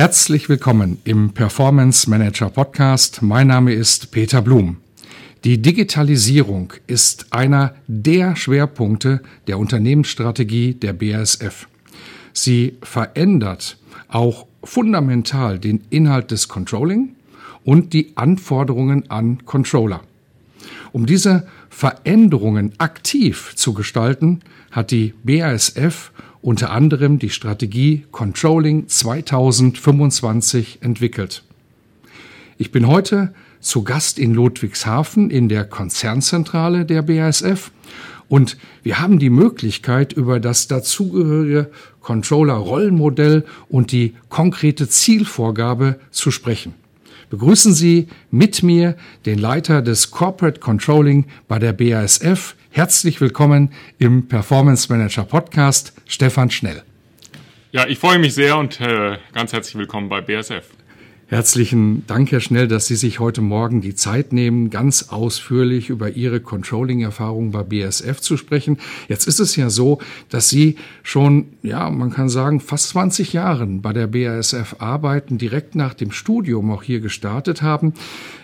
Herzlich willkommen im Performance Manager Podcast. Mein Name ist Peter Blum. Die Digitalisierung ist einer der Schwerpunkte der Unternehmensstrategie der BASF. Sie verändert auch fundamental den Inhalt des Controlling und die Anforderungen an Controller. Um diese Veränderungen aktiv zu gestalten, hat die BASF unter anderem die Strategie Controlling 2025 entwickelt. Ich bin heute zu Gast in Ludwigshafen in der Konzernzentrale der BASF und wir haben die Möglichkeit, über das dazugehörige Controller-Rollenmodell und die konkrete Zielvorgabe zu sprechen. Begrüßen Sie mit mir den Leiter des Corporate Controlling bei der BASF, Herzlich willkommen im Performance Manager Podcast, Stefan Schnell. Ja, ich freue mich sehr und äh, ganz herzlich willkommen bei BSF. Herzlichen Dank, Herr Schnell, dass Sie sich heute Morgen die Zeit nehmen, ganz ausführlich über Ihre Controlling-Erfahrung bei BSF zu sprechen. Jetzt ist es ja so, dass Sie schon, ja, man kann sagen, fast 20 Jahren bei der BASF arbeiten, direkt nach dem Studium auch hier gestartet haben.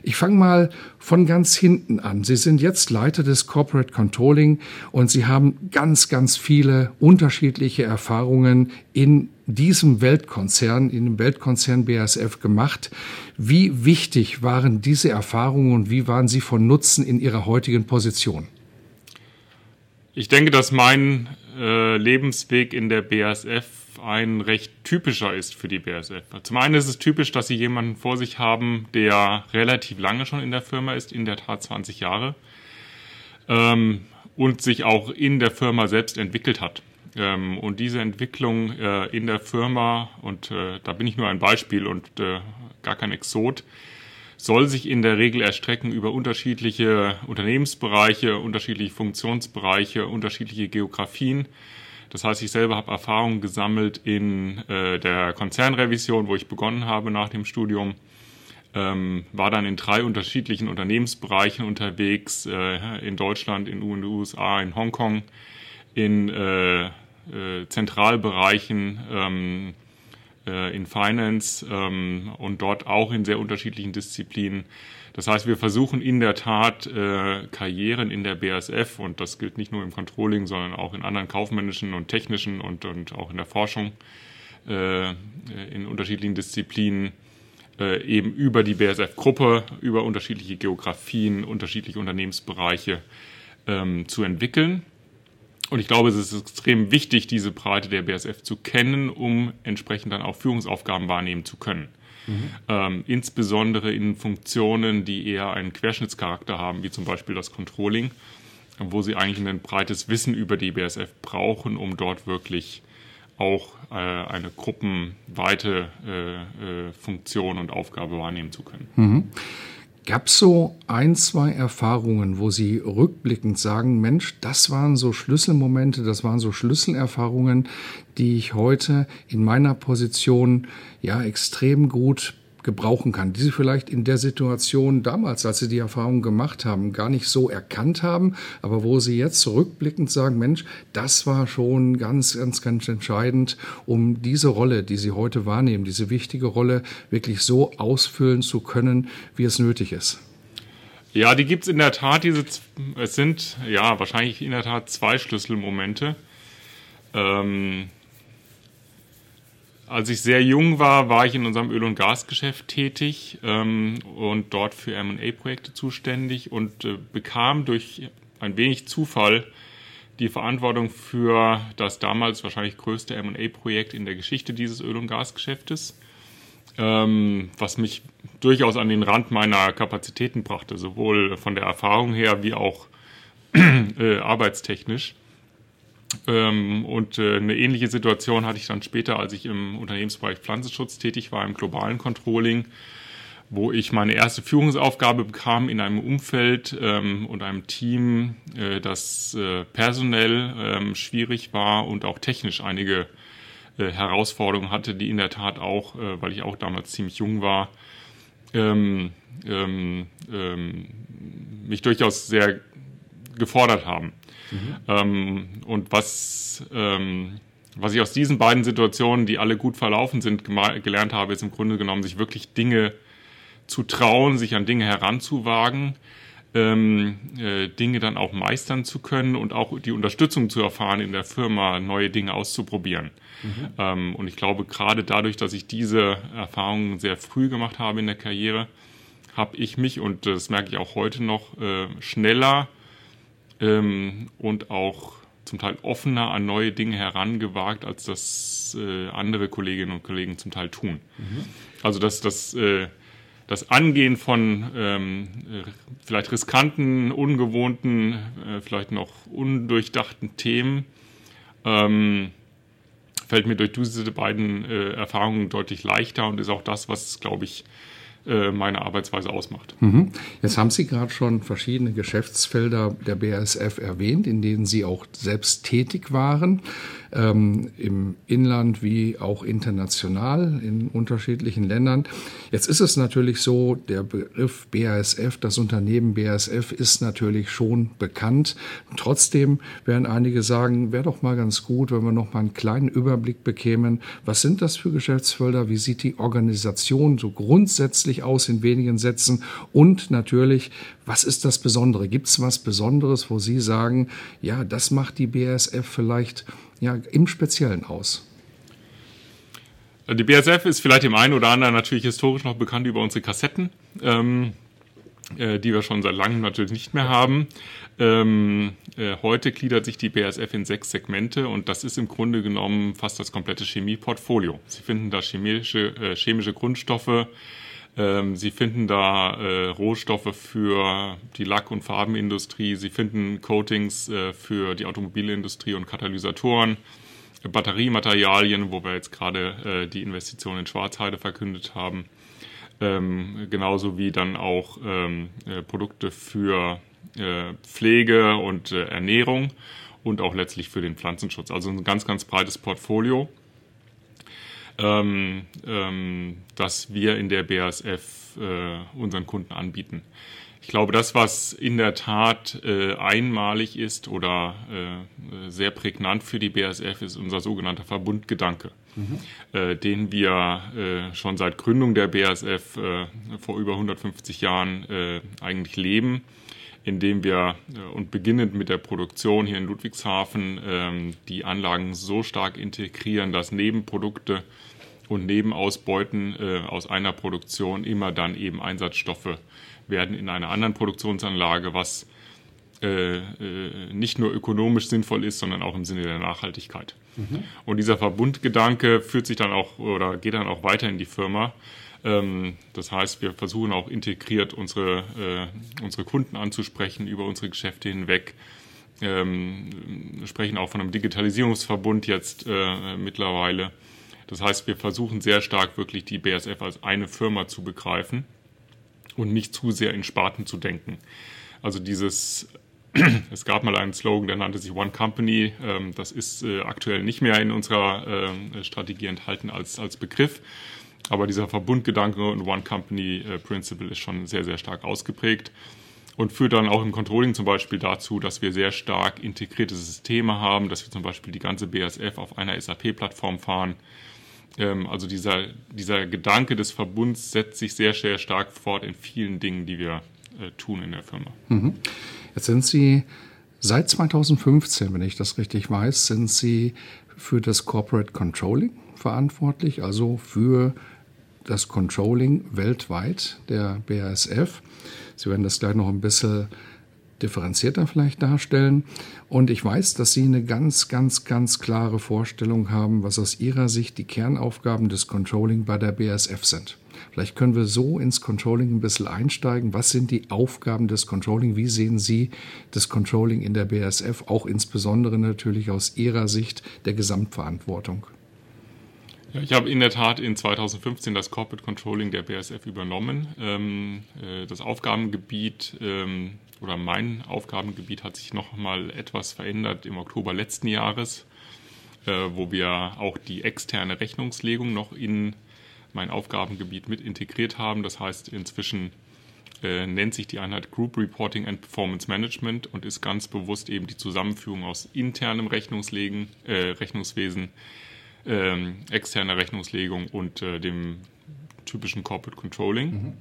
Ich fange mal von ganz hinten an. Sie sind jetzt Leiter des Corporate Controlling und Sie haben ganz, ganz viele unterschiedliche Erfahrungen in diesem Weltkonzern, in dem Weltkonzern BASF gemacht. Wie wichtig waren diese Erfahrungen und wie waren sie von Nutzen in Ihrer heutigen Position? Ich denke, dass mein äh, Lebensweg in der BASF ein recht typischer ist für die BASF. Zum einen ist es typisch, dass Sie jemanden vor sich haben, der relativ lange schon in der Firma ist, in der Tat 20 Jahre, ähm, und sich auch in der Firma selbst entwickelt hat. Ähm, und diese Entwicklung äh, in der Firma, und äh, da bin ich nur ein Beispiel und äh, gar kein Exot, soll sich in der Regel erstrecken über unterschiedliche Unternehmensbereiche, unterschiedliche Funktionsbereiche, unterschiedliche Geografien. Das heißt, ich selber habe Erfahrungen gesammelt in äh, der Konzernrevision, wo ich begonnen habe nach dem Studium. Ähm, war dann in drei unterschiedlichen Unternehmensbereichen unterwegs, äh, in Deutschland, in den USA, in Hongkong, in äh, äh, Zentralbereichen ähm, äh, in Finance ähm, und dort auch in sehr unterschiedlichen Disziplinen. Das heißt, wir versuchen in der Tat äh, Karrieren in der BASF und das gilt nicht nur im Controlling, sondern auch in anderen kaufmännischen und technischen und, und auch in der Forschung äh, in unterschiedlichen Disziplinen äh, eben über die BASF-Gruppe, über unterschiedliche Geografien, unterschiedliche Unternehmensbereiche ähm, zu entwickeln. Und ich glaube, es ist extrem wichtig, diese Breite der BSF zu kennen, um entsprechend dann auch Führungsaufgaben wahrnehmen zu können. Mhm. Ähm, insbesondere in Funktionen, die eher einen Querschnittscharakter haben, wie zum Beispiel das Controlling, wo sie eigentlich ein breites Wissen über die BSF brauchen, um dort wirklich auch äh, eine gruppenweite äh, äh, Funktion und Aufgabe wahrnehmen zu können. Mhm. Gab es so ein, zwei Erfahrungen, wo Sie rückblickend sagen, Mensch, das waren so Schlüsselmomente, das waren so Schlüsselerfahrungen, die ich heute in meiner Position ja extrem gut gebrauchen kann, die Sie vielleicht in der Situation damals, als Sie die Erfahrung gemacht haben, gar nicht so erkannt haben, aber wo Sie jetzt zurückblickend sagen, Mensch, das war schon ganz, ganz, ganz entscheidend, um diese Rolle, die Sie heute wahrnehmen, diese wichtige Rolle wirklich so ausfüllen zu können, wie es nötig ist. Ja, die gibt es in der Tat. Diese, es sind ja wahrscheinlich in der Tat zwei Schlüsselmomente. Ähm, als ich sehr jung war, war ich in unserem Öl- und Gasgeschäft tätig ähm, und dort für MA-Projekte zuständig und äh, bekam durch ein wenig Zufall die Verantwortung für das damals wahrscheinlich größte MA-Projekt in der Geschichte dieses Öl- und Gasgeschäftes, ähm, was mich durchaus an den Rand meiner Kapazitäten brachte, sowohl von der Erfahrung her wie auch äh, arbeitstechnisch. Ähm, und äh, eine ähnliche Situation hatte ich dann später, als ich im Unternehmensbereich Pflanzenschutz tätig war, im globalen Controlling, wo ich meine erste Führungsaufgabe bekam in einem Umfeld ähm, und einem Team, äh, das äh, personell ähm, schwierig war und auch technisch einige Herausforderungen hatte, die in der Tat auch, weil ich auch damals ziemlich jung war, mich durchaus sehr gefordert haben. Mhm. Ähm, und was, ähm, was ich aus diesen beiden Situationen, die alle gut verlaufen sind, gelernt habe, ist im Grunde genommen, sich wirklich Dinge zu trauen, sich an Dinge heranzuwagen, ähm, äh, Dinge dann auch meistern zu können und auch die Unterstützung zu erfahren in der Firma, neue Dinge auszuprobieren. Mhm. Ähm, und ich glaube, gerade dadurch, dass ich diese Erfahrungen sehr früh gemacht habe in der Karriere, habe ich mich, und das merke ich auch heute noch, äh, schneller ähm, und auch zum Teil offener an neue Dinge herangewagt, als das äh, andere Kolleginnen und Kollegen zum Teil tun. Mhm. Also dass das, äh, das Angehen von ähm, vielleicht riskanten, ungewohnten, äh, vielleicht noch undurchdachten Themen ähm, fällt mir durch diese beiden äh, Erfahrungen deutlich leichter und ist auch das, was, glaube ich, meine Arbeitsweise ausmacht. Mhm. Jetzt haben Sie gerade schon verschiedene Geschäftsfelder der BASF erwähnt, in denen Sie auch selbst tätig waren ähm, im Inland wie auch international in unterschiedlichen Ländern. Jetzt ist es natürlich so, der Begriff BASF, das Unternehmen BASF ist natürlich schon bekannt. Trotzdem werden einige sagen, wäre doch mal ganz gut, wenn wir noch mal einen kleinen Überblick bekämen. Was sind das für Geschäftsfelder? Wie sieht die Organisation so grundsätzlich aus in wenigen Sätzen? Und natürlich, was ist das Besondere? Gibt es was Besonderes, wo Sie sagen, ja, das macht die BASF vielleicht ja, im Speziellen aus? Die BSF ist vielleicht dem einen oder anderen natürlich historisch noch bekannt über unsere Kassetten, ähm, äh, die wir schon seit langem natürlich nicht mehr haben. Ähm, äh, heute gliedert sich die BSF in sechs Segmente und das ist im Grunde genommen fast das komplette Chemieportfolio. Sie finden da chemische, äh, chemische Grundstoffe, ähm, Sie finden da äh, Rohstoffe für die Lack- und Farbenindustrie. Sie finden Coatings äh, für die Automobilindustrie und Katalysatoren, Batteriematerialien, wo wir jetzt gerade äh, die Investition in Schwarzheide verkündet haben. Ähm, genauso wie dann auch ähm, äh, Produkte für äh, Pflege und äh, Ernährung und auch letztlich für den Pflanzenschutz. Also ein ganz, ganz breites Portfolio ähm, ähm, das wir in der BASF äh, unseren Kunden anbieten. Ich glaube, das, was in der Tat äh, einmalig ist oder äh, sehr prägnant für die BASF, ist unser sogenannter Verbundgedanke, mhm. äh, den wir äh, schon seit Gründung der BASF äh, vor über 150 Jahren äh, eigentlich leben, indem wir und beginnend mit der Produktion hier in Ludwigshafen ähm, die Anlagen so stark integrieren, dass Nebenprodukte und Nebenausbeuten äh, aus einer Produktion immer dann eben Einsatzstoffe werden in einer anderen Produktionsanlage, was äh, äh, nicht nur ökonomisch sinnvoll ist, sondern auch im Sinne der Nachhaltigkeit. Mhm. Und dieser Verbundgedanke führt sich dann auch oder geht dann auch weiter in die Firma. Ähm, das heißt, wir versuchen auch integriert unsere, äh, unsere Kunden anzusprechen über unsere Geschäfte hinweg. Ähm, sprechen auch von einem Digitalisierungsverbund jetzt äh, mittlerweile das heißt, wir versuchen sehr stark wirklich die BSF als eine Firma zu begreifen und nicht zu sehr in Sparten zu denken. Also dieses, es gab mal einen Slogan, der nannte sich One Company. Ähm, das ist äh, aktuell nicht mehr in unserer äh, Strategie enthalten als, als Begriff. Aber dieser Verbundgedanke und One Company äh, Principle ist schon sehr, sehr stark ausgeprägt und führt dann auch im Controlling zum Beispiel dazu, dass wir sehr stark integrierte Systeme haben, dass wir zum Beispiel die ganze BSF auf einer SAP-Plattform fahren, ähm, also dieser, dieser Gedanke des Verbunds setzt sich sehr, sehr stark fort in vielen Dingen, die wir äh, tun in der Firma. Mhm. Jetzt sind Sie seit 2015, wenn ich das richtig weiß, sind Sie für das Corporate Controlling verantwortlich, also für das Controlling weltweit der BASF. Sie werden das gleich noch ein bisschen differenzierter vielleicht darstellen. Und ich weiß, dass Sie eine ganz, ganz, ganz klare Vorstellung haben, was aus Ihrer Sicht die Kernaufgaben des Controlling bei der BASF sind. Vielleicht können wir so ins Controlling ein bisschen einsteigen. Was sind die Aufgaben des Controlling? Wie sehen Sie das Controlling in der BASF, auch insbesondere natürlich aus Ihrer Sicht der Gesamtverantwortung? Ja, ich habe in der Tat in 2015 das Corporate Controlling der BASF übernommen. Ähm, äh, das Aufgabengebiet ähm, oder mein Aufgabengebiet hat sich noch mal etwas verändert im Oktober letzten Jahres, äh, wo wir auch die externe Rechnungslegung noch in mein Aufgabengebiet mit integriert haben. Das heißt, inzwischen äh, nennt sich die Einheit Group Reporting and Performance Management und ist ganz bewusst eben die Zusammenführung aus internem Rechnungslegen, äh, Rechnungswesen, äh, externer Rechnungslegung und äh, dem typischen Corporate Controlling. Mhm.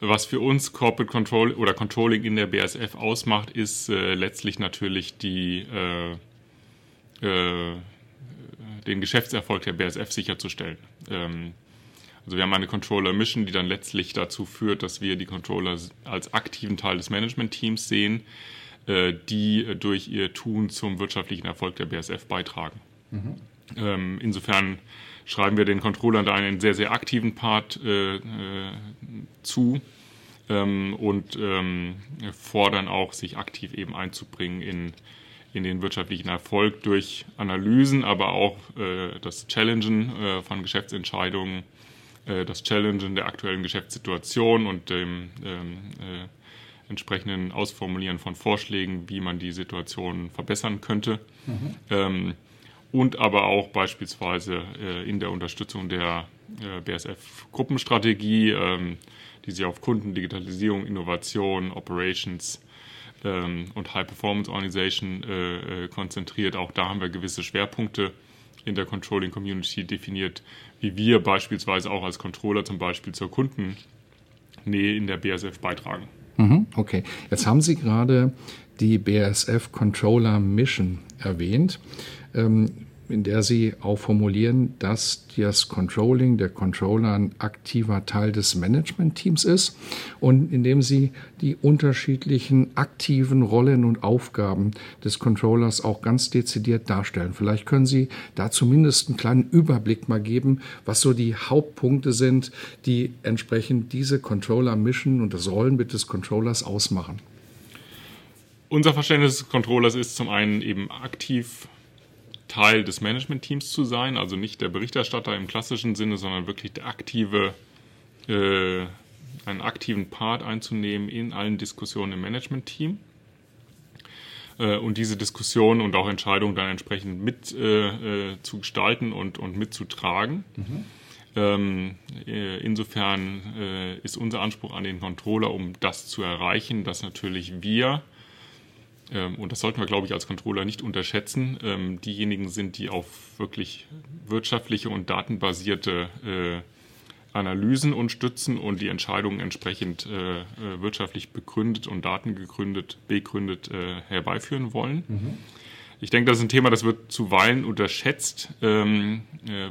Was für uns Corporate Control oder Controlling in der BASF ausmacht, ist äh, letztlich natürlich die äh, den Geschäftserfolg der BASF sicherzustellen. Ähm, also wir haben eine Controller-Mission, die dann letztlich dazu führt, dass wir die Controller als aktiven Teil des Management-Teams sehen, äh, die durch ihr Tun zum wirtschaftlichen Erfolg der BASF beitragen. Mhm. Ähm, insofern schreiben wir den Controllern da einen sehr, sehr aktiven Part äh, äh, zu ähm, und ähm, fordern auch, sich aktiv eben einzubringen in in den wirtschaftlichen Erfolg durch Analysen, aber auch äh, das Challengen äh, von Geschäftsentscheidungen, äh, das Challengen der aktuellen Geschäftssituation und dem ähm, äh, entsprechenden Ausformulieren von Vorschlägen, wie man die Situation verbessern könnte. Mhm. Und aber auch beispielsweise äh, in der Unterstützung der äh, BSF-Gruppenstrategie, ähm, die sich auf Kunden, Digitalisierung, Innovation, Operations, ähm, und High Performance Organization äh, äh, konzentriert. Auch da haben wir gewisse Schwerpunkte in der Controlling Community definiert, wie wir beispielsweise auch als Controller zum Beispiel zur Kundennähe in der BSF beitragen. Mhm, okay, jetzt haben Sie gerade die BSF Controller Mission erwähnt. Ähm, in der Sie auch formulieren, dass das Controlling, der Controller ein aktiver Teil des Management-Teams ist und indem Sie die unterschiedlichen aktiven Rollen und Aufgaben des Controllers auch ganz dezidiert darstellen. Vielleicht können Sie da zumindest einen kleinen Überblick mal geben, was so die Hauptpunkte sind, die entsprechend diese Controller-Mission und das Rollenbild des Controllers ausmachen. Unser Verständnis des Controllers ist zum einen eben aktiv Teil des Management-Teams zu sein, also nicht der Berichterstatter im klassischen Sinne, sondern wirklich der aktive, äh, einen aktiven Part einzunehmen in allen Diskussionen im Management-Team äh, und diese Diskussionen und auch Entscheidungen dann entsprechend mit äh, äh zu gestalten und, und mitzutragen. Mhm. Ähm, äh, insofern äh, ist unser Anspruch an den Controller, um das zu erreichen, dass natürlich wir und das sollten wir, glaube ich, als Controller nicht unterschätzen, ähm, diejenigen sind, die auf wirklich wirtschaftliche und datenbasierte äh, Analysen und stützen und die Entscheidungen entsprechend äh, äh, wirtschaftlich begründet und datengegründet, begründet herbeiführen wollen. Mhm. Ich denke, das ist ein Thema, das wird zuweilen unterschätzt, ähm,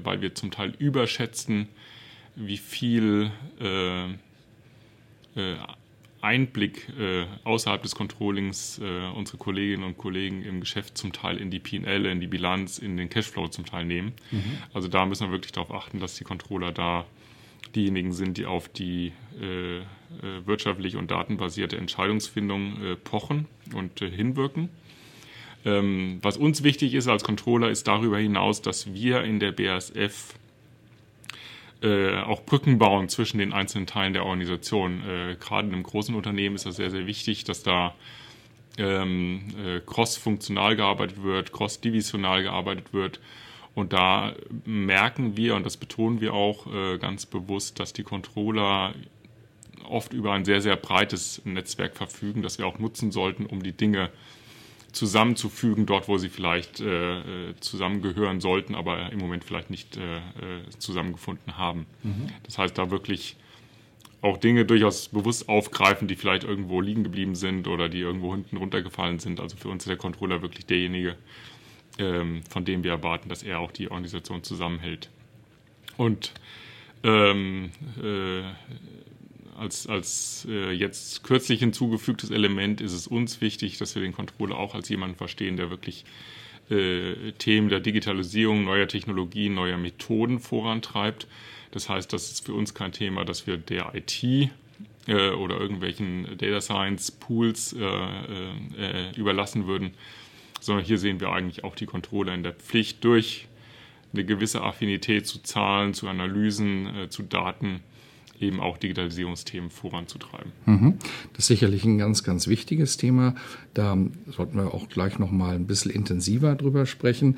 weil wir zum Teil überschätzen, wie viel Einblick äh, außerhalb des Controllings äh, unsere Kolleginnen und Kollegen im Geschäft zum Teil in die P&L, in die Bilanz, in den Cashflow zum Teil nehmen. Mhm. Also da müssen wir wirklich darauf achten, dass die Controller da diejenigen sind, die auf die äh, äh wirtschaftliche und datenbasierte Entscheidungsfindung äh, pochen und äh, hinwirken. Ähm, was uns wichtig ist als Controller, ist darüber hinaus, dass wir in der BASF äh, auch Brücken bauen zwischen den einzelnen Teilen der Organisation. Äh, Gerade in einem großen Unternehmen ist das sehr, sehr wichtig, dass da ähm, äh, cross-funktional gearbeitet wird, cross-divisional gearbeitet wird. Und da merken wir, und das betonen wir auch äh, ganz bewusst, dass die Controller oft über ein sehr, sehr breites Netzwerk verfügen, das wir auch nutzen sollten, um die Dinge äh, zusammenzufügen, dort wo sie vielleicht äh, äh, zusammengehören sollten, aber im Moment vielleicht nicht äh, äh, zusammengefunden haben. Mhm. Das heißt, da wirklich auch Dinge durchaus bewusst aufgreifen, die vielleicht irgendwo liegen geblieben sind oder die irgendwo hinten runtergefallen sind. Also für uns ist der Controller wirklich derjenige, ähm, von dem wir erwarten, dass er auch die Organisation zusammenhält. Und ähm, äh, als, als äh, jetzt kürzlich hinzugefügtes Element ist es uns wichtig, dass wir den Controller auch als jemanden verstehen, der wirklich äh, Themen der Digitalisierung, neuer Technologien, neuer Methoden vorantreibt. Das heißt, das ist für uns kein Thema, dass wir der IT äh, oder irgendwelchen Data Science Pools äh, äh, überlassen würden, sondern hier sehen wir eigentlich auch die Controller in der Pflicht durch eine gewisse Affinität zu Zahlen, zu Analysen, äh, zu Daten eben auch Digitalisierungsthemen voranzutreiben. Mhm. Das ist sicherlich ein ganz, ganz wichtiges Thema. Da sollten wir auch gleich noch mal ein bisschen intensiver drüber sprechen.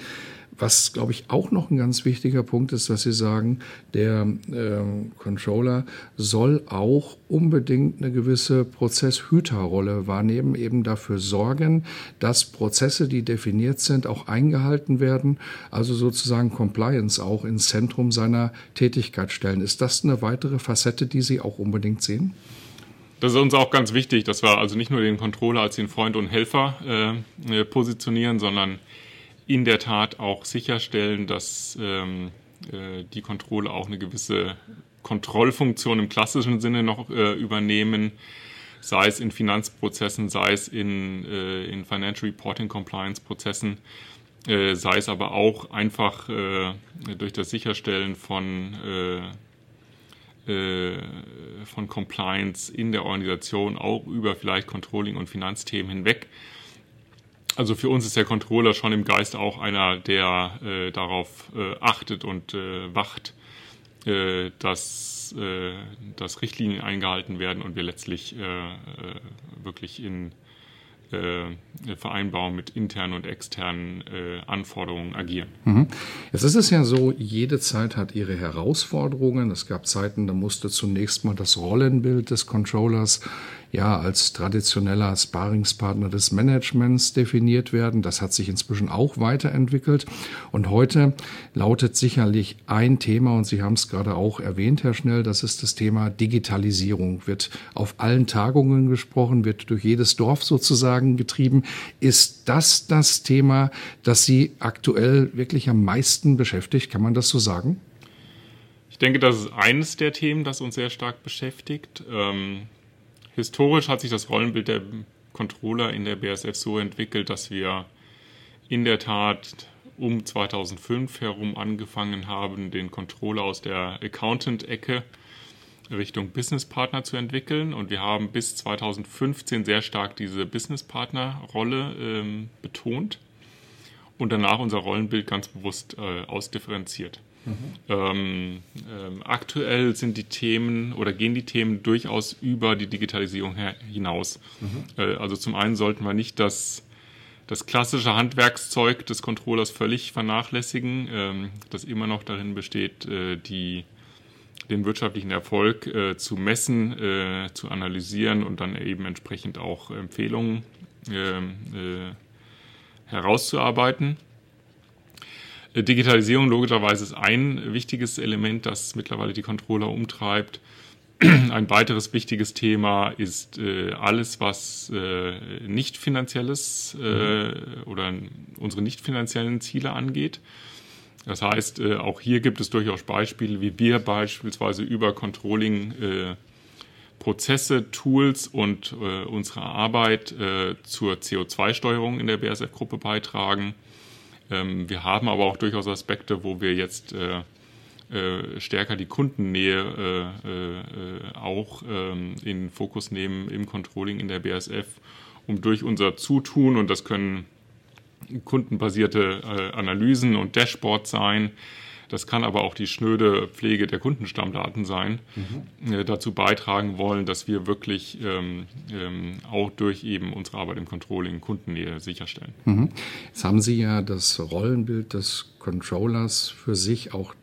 Was, glaube ich, auch noch ein ganz wichtiger Punkt ist, dass Sie sagen, der äh, Controller soll auch unbedingt eine gewisse Prozesshüterrolle wahrnehmen, eben dafür sorgen, dass Prozesse, die definiert sind, auch eingehalten werden, also sozusagen Compliance auch ins Zentrum seiner Tätigkeit stellen. Ist das eine weitere Facette, die Sie auch unbedingt sehen? Das ist uns auch ganz wichtig, dass wir also nicht nur den Controller als den Freund und Helfer äh, positionieren, sondern in der Tat auch sicherstellen, dass ähm, äh, die Kontrolle auch eine gewisse Kontrollfunktion im klassischen Sinne noch äh, übernehmen, sei es in Finanzprozessen, sei es in, äh, in Financial Reporting Compliance Prozessen, äh, sei es aber auch einfach äh, durch das Sicherstellen von äh, von Compliance in der Organisation auch über vielleicht Controlling und Finanzthemen hinweg also für uns ist der Controller schon im Geist auch einer, der äh, darauf äh, achtet und äh, wacht, äh, dass, äh, dass Richtlinien eingehalten werden und wir letztlich äh, wirklich in Vereinbarung mit internen und externen Anforderungen agieren. Mhm. Jetzt ist es ja so, jede Zeit hat ihre Herausforderungen. Es gab Zeiten, da musste zunächst mal das Rollenbild des Controllers ja als traditioneller Sparingspartner des Managements definiert werden. Das hat sich inzwischen auch weiterentwickelt. Und heute lautet sicherlich ein Thema, und Sie haben es gerade auch erwähnt, Herr Schnell, das ist das Thema Digitalisierung. Wird auf allen Tagungen gesprochen, wird durch jedes Dorf sozusagen getrieben. Ist das das Thema, das Sie aktuell wirklich am meisten beschäftigt? Kann man das so sagen? Ich denke, das ist eines der Themen, das uns sehr stark beschäftigt. Ähm, historisch hat sich das Rollenbild der Controller in der BSF so entwickelt, dass wir in der Tat um 2005 herum angefangen haben, den Controller aus der Accountant-Ecke Richtung Business Partner zu entwickeln. Und wir haben bis 2015 sehr stark diese Business Partner-Rolle ähm, betont und danach unser Rollenbild ganz bewusst äh, ausdifferenziert. Mhm. Ähm, ähm, aktuell sind die Themen oder gehen die Themen durchaus über die Digitalisierung hinaus. Mhm. Äh, also zum einen sollten wir nicht das, das klassische Handwerkszeug des Controllers völlig vernachlässigen, ähm, das immer noch darin besteht, äh, die, den wirtschaftlichen Erfolg äh, zu messen, äh, zu analysieren und dann eben entsprechend auch Empfehlungen ähm, äh, herauszuarbeiten. Digitalisierung logischerweise ist ein wichtiges Element, das mittlerweile die Controller umtreibt. Ein weiteres wichtiges Thema ist äh, alles, was äh, nicht finanzielles äh, mhm. oder unsere nicht finanziellen Ziele angeht. Das heißt, äh, auch hier gibt es durchaus Beispiele, wie wir beispielsweise über Controlling äh, Prozesse, Tools und äh, unsere Arbeit zur CO2-Steuerung in der BSF-Gruppe beitragen ähm, wir haben aber auch durchaus Aspekte, wo wir jetzt äh, äh, stärker die Kundennähe äh, äh, auch ähm, in Fokus nehmen im Controlling in der BSF, um durch unser Zutun, und das können kundenbasierte äh, Analysen und Dashboards sein, das kann aber auch die schnöde Pflege der Kundenstammdaten sein, mhm. äh, dazu beitragen wollen, dass wir wirklich ähm, ähm, auch durch eben unsere Arbeit im Controlling Kundennähe sicherstellen. Mhm. Jetzt haben Sie ja das Rollenbild des Controllers für sich auch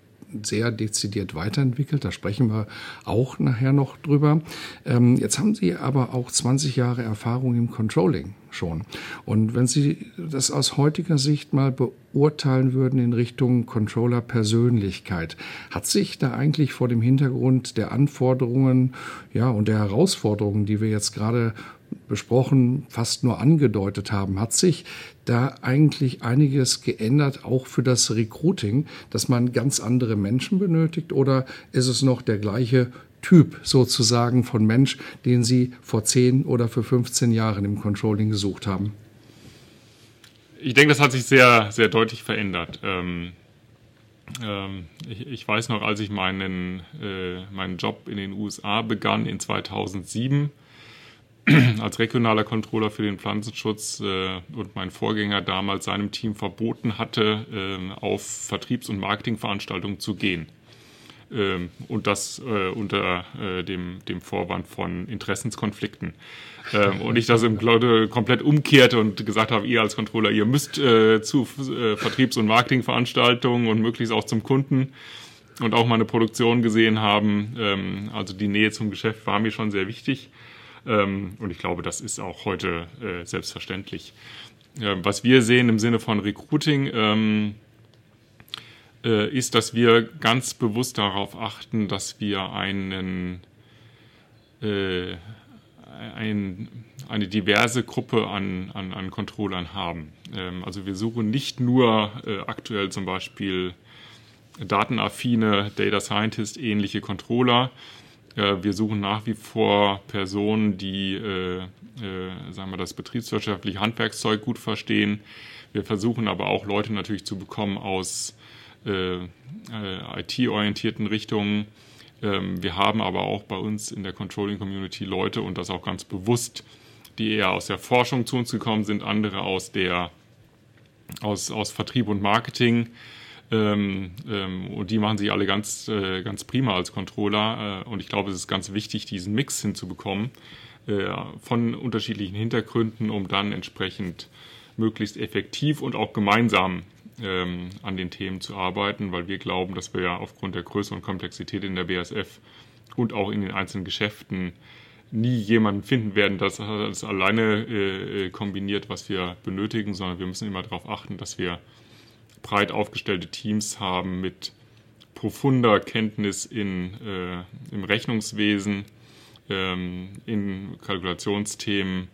sehr dezidiert weiterentwickelt. Da sprechen wir auch nachher noch drüber. Ähm, jetzt haben Sie aber auch 20 Jahre Erfahrung im Controlling schon. Und wenn Sie das aus heutiger Sicht mal beurteilen würden in Richtung Controller Persönlichkeit, hat sich da eigentlich vor dem Hintergrund der Anforderungen, ja, und der Herausforderungen, die wir jetzt gerade besprochen, fast nur angedeutet haben, hat sich da eigentlich einiges geändert, auch für das Recruiting, dass man ganz andere Menschen benötigt oder ist es noch der gleiche Typ sozusagen von Mensch, den Sie vor 10 oder für 15 Jahren im Controlling gesucht haben? ich denke, das hat sich sehr, sehr deutlich verändert. Ähm, ähm, ich, ich, weiß noch, als ich meinen, äh, meinen Job in den USA begann in 2007 als regionaler Controller für den Pflanzenschutz äh, und mein Vorgänger damals seinem Team verboten hatte, äh, auf Vertriebs- und Marketingveranstaltungen zu gehen. Ähm, und das äh, unter äh, dem, dem Vorwand von Interessenskonflikten. Ähm, und ich das im Glaube komplett umkehrte und gesagt habe, ihr als Controller, ihr müsst äh, zu äh, Vertriebs- und Marketingveranstaltungen und möglichst auch zum Kunden und auch meine Produktion gesehen haben. Ähm, also die Nähe zum Geschäft war mir schon sehr wichtig. Ähm, und ich glaube, das ist auch heute äh, selbstverständlich. Äh, was wir sehen im Sinne von Recruiting, ähm, äh, ist, dass wir ganz bewusst darauf achten, dass wir einen, äh, ein, eine diverse Gruppe an, an, an Controllern haben. Ähm, also wir suchen nicht nur äh, aktuell zum Beispiel datenaffine Data Scientist ähnliche Controller. Äh, wir suchen nach wie vor Personen, die äh, äh, sagen wir, das betriebswirtschaftliche Handwerkszeug gut verstehen. Wir versuchen aber auch Leute natürlich zu bekommen aus äh, äh, IT-orientierten Richtungen. Ähm, wir haben aber auch bei uns in der Controlling Community Leute und das auch ganz bewusst, die eher aus der Forschung zu uns gekommen sind, andere aus der aus, aus Vertrieb und Marketing. Ähm, ähm, und die machen sich alle ganz, äh, ganz prima als Controller. Äh, und ich glaube, es ist ganz wichtig, diesen Mix hinzubekommen äh, von unterschiedlichen Hintergründen, um dann entsprechend möglichst effektiv und auch gemeinsam ähm, an den Themen zu arbeiten, weil wir glauben, dass wir ja aufgrund der Größe und Komplexität in der BASF und auch in den einzelnen Geschäften nie jemanden finden werden, das das alleine äh, äh, kombiniert, was wir benötigen, sondern wir müssen immer darauf achten, dass wir breit aufgestellte Teams haben mit profunder Kenntnis in, äh, im Rechnungswesen, ähm, in Kalkulationsthemen,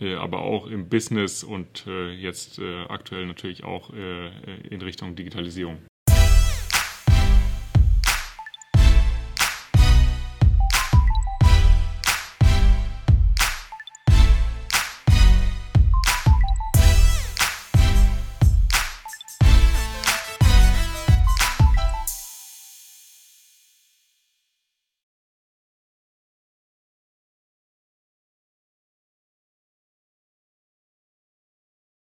äh, aber auch im Business und äh, jetzt äh, aktuell natürlich auch in Richtung Digitalisierung.